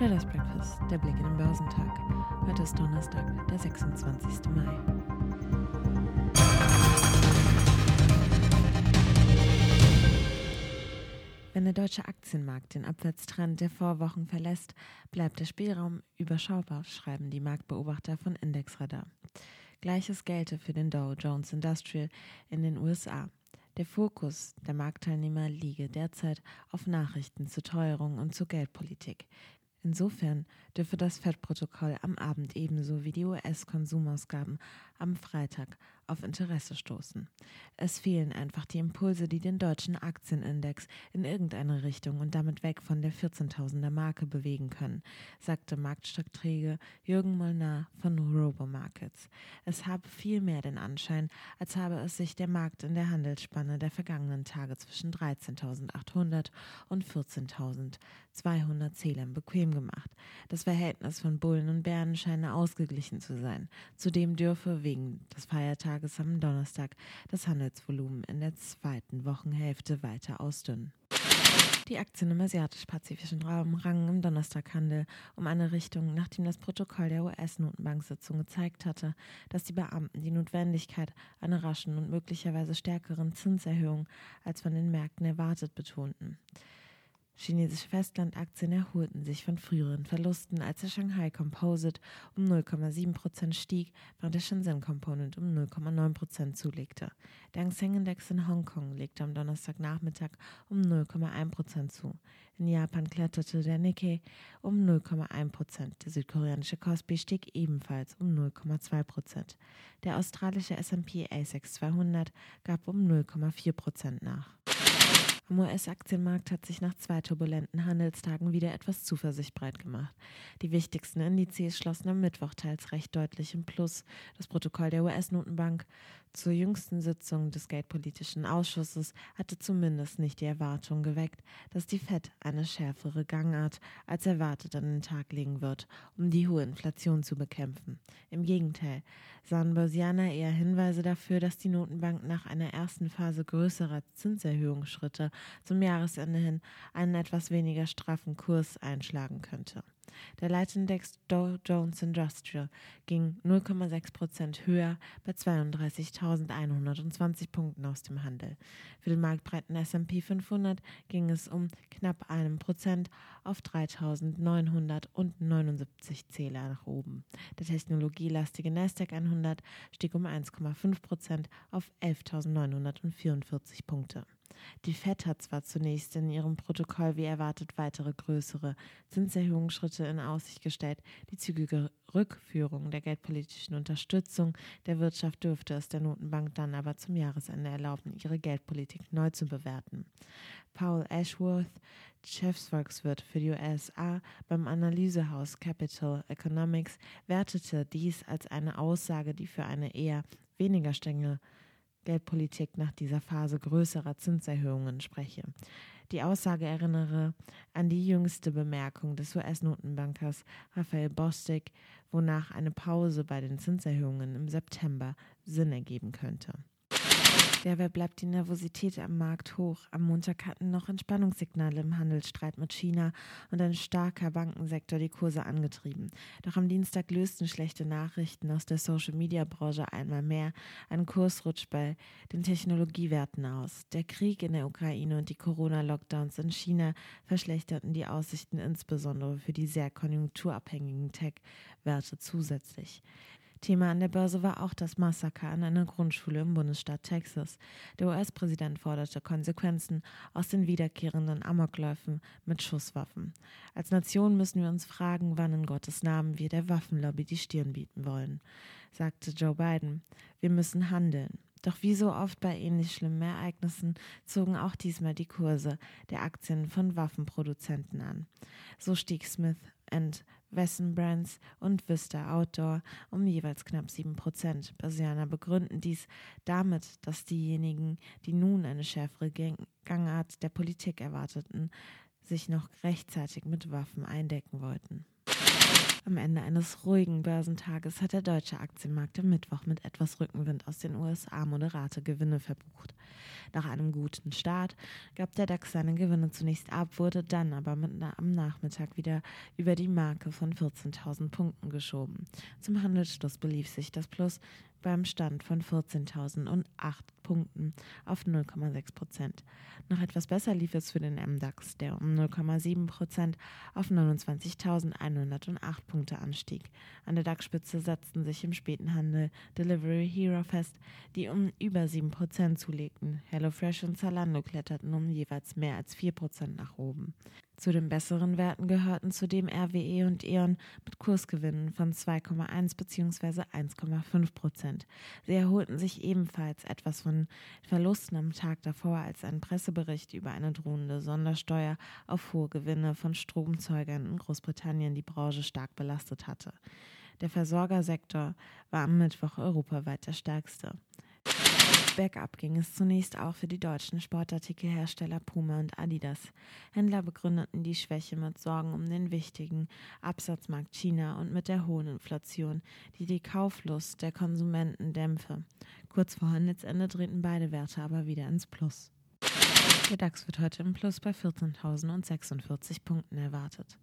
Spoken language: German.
Traders Breakfast, der Blick in den Börsentag. Heute ist Donnerstag, der 26. Mai. Wenn der deutsche Aktienmarkt den Abwärtstrend der Vorwochen verlässt, bleibt der Spielraum überschaubar, schreiben die Marktbeobachter von Indexradar. Gleiches gelte für den Dow Jones Industrial in den USA. Der Fokus der Marktteilnehmer liege derzeit auf Nachrichten zur Teuerung und zur Geldpolitik. Insofern dürfe das FED-Protokoll am Abend ebenso wie die US-Konsumausgaben am Freitag auf Interesse stoßen. Es fehlen einfach die Impulse, die den deutschen Aktienindex in irgendeine Richtung und damit weg von der 14.000er Marke bewegen können, sagte Marktstratege Jürgen Molnar von Robomarkets. Es habe vielmehr den Anschein, als habe es sich der Markt in der Handelsspanne der vergangenen Tage zwischen 13.800 und 14.200 Zählern bequem gemacht. Das Verhältnis von Bullen und Bären scheine ausgeglichen zu sein. Zudem dürfe wegen des Feiertages am Donnerstag das Handelsvolumen in der zweiten Wochenhälfte weiter ausdünnen. Die Aktien im asiatisch-pazifischen Raum rangen im Donnerstaghandel um eine Richtung, nachdem das Protokoll der US-Notenbank-Sitzung gezeigt hatte, dass die Beamten die Notwendigkeit einer raschen und möglicherweise stärkeren Zinserhöhung als von den Märkten erwartet betonten. Chinesische Festlandaktien erholten sich von früheren Verlusten, als der Shanghai Composite um 0,7% stieg, während der Shenzhen Component um 0,9% zulegte. Der Hang Seng Index in Hongkong legte am Donnerstagnachmittag um 0,1% zu. In Japan kletterte der Nikkei um 0,1% Der südkoreanische Kospi stieg ebenfalls um 0,2% Der australische S&P ASX 200 gab um 0,4% nach. Am US-Aktienmarkt hat sich nach zwei turbulenten Handelstagen wieder etwas Zuversicht breit gemacht. Die wichtigsten Indizes schlossen am Mittwoch teils recht deutlich im Plus. Das Protokoll der US-Notenbank zur jüngsten Sitzung des Geldpolitischen Ausschusses hatte zumindest nicht die Erwartung geweckt, dass die Fed eine schärfere Gangart als erwartet an den Tag legen wird, um die hohe Inflation zu bekämpfen. Im Gegenteil sahen Börsianer eher Hinweise dafür, dass die Notenbank nach einer ersten Phase größerer Zinserhöhungsschritte zum Jahresende hin einen etwas weniger straffen Kurs einschlagen könnte. Der Leitindex Dow Jones Industrial ging 0,6 Prozent höher bei 32.120 Punkten aus dem Handel. Für den marktbreiten S&P 500 ging es um knapp einem Prozent auf 3.979 Zähler nach oben. Der technologielastige Nasdaq 100 stieg um 1,5 Prozent auf 11.944 Punkte. Die FED hat zwar zunächst in ihrem Protokoll wie erwartet weitere größere Zinserhöhungsschritte in Aussicht gestellt, die zügige Rückführung der geldpolitischen Unterstützung der Wirtschaft dürfte es der Notenbank dann aber zum Jahresende erlauben, ihre Geldpolitik neu zu bewerten. Paul Ashworth, Chefsvolkswirt für die USA beim Analysehaus Capital Economics, wertete dies als eine Aussage, die für eine eher weniger strenge Geldpolitik nach dieser Phase größerer Zinserhöhungen spreche. Die Aussage erinnere an die jüngste Bemerkung des US-Notenbankers Raphael Bostic, wonach eine Pause bei den Zinserhöhungen im September Sinn ergeben könnte. Derweil bleibt die Nervosität am Markt hoch. Am Montag hatten noch Entspannungssignale im Handelsstreit mit China und ein starker Bankensektor die Kurse angetrieben. Doch am Dienstag lösten schlechte Nachrichten aus der Social-Media-Branche einmal mehr einen Kursrutsch bei den Technologiewerten aus. Der Krieg in der Ukraine und die Corona-Lockdowns in China verschlechterten die Aussichten insbesondere für die sehr konjunkturabhängigen Tech-Werte zusätzlich. Thema an der Börse war auch das Massaker an einer Grundschule im Bundesstaat Texas. Der US-Präsident forderte Konsequenzen aus den wiederkehrenden Amokläufen mit Schusswaffen. Als Nation müssen wir uns fragen, wann in Gottes Namen wir der Waffenlobby die Stirn bieten wollen, sagte Joe Biden. Wir müssen handeln. Doch wie so oft bei ähnlich schlimmen Ereignissen zogen auch diesmal die Kurse der Aktien von Waffenproduzenten an. So stieg Smith Wesson Brands und Vista Outdoor um jeweils knapp 7 Prozent. Börsianer begründen dies damit, dass diejenigen, die nun eine schärfere Gangart der Politik erwarteten, sich noch rechtzeitig mit Waffen eindecken wollten. Am Ende eines ruhigen Börsentages hat der deutsche Aktienmarkt am Mittwoch mit etwas Rückenwind aus den USA moderate Gewinne verbucht. Nach einem guten Start gab der DAX seine Gewinne zunächst ab, wurde dann aber am Nachmittag wieder über die Marke von 14.000 Punkten geschoben. Zum Handelsschluss belief sich das Plus beim Stand von 14.008 Punkten auf 0,6 Prozent. Noch etwas besser lief es für den MDAX, der um 0,7 Prozent auf 29.108 Punkte anstieg. An der DAX-Spitze setzten sich im späten Handel Delivery Hero fest, die um über 7 Prozent zulegten. HelloFresh und Zalando kletterten um jeweils mehr als 4 Prozent nach oben. Zu den besseren Werten gehörten zudem RWE und E.ON mit Kursgewinnen von 2,1 bzw. 1,5 Prozent. Sie erholten sich ebenfalls etwas von Verlusten am Tag davor, als ein Pressebericht über eine drohende Sondersteuer auf hohe Gewinne von Stromzeugern in Großbritannien die Branche stark belastet hatte. Der Versorgersektor war am Mittwoch europaweit der stärkste. Bergab ging es zunächst auch für die deutschen Sportartikelhersteller Puma und Adidas. Händler begründeten die Schwäche mit Sorgen um den wichtigen Absatzmarkt China und mit der hohen Inflation, die die Kauflust der Konsumenten dämpfe. Kurz vor Handelsende drehten beide Werte aber wieder ins Plus. Der DAX wird heute im Plus bei 14.046 Punkten erwartet.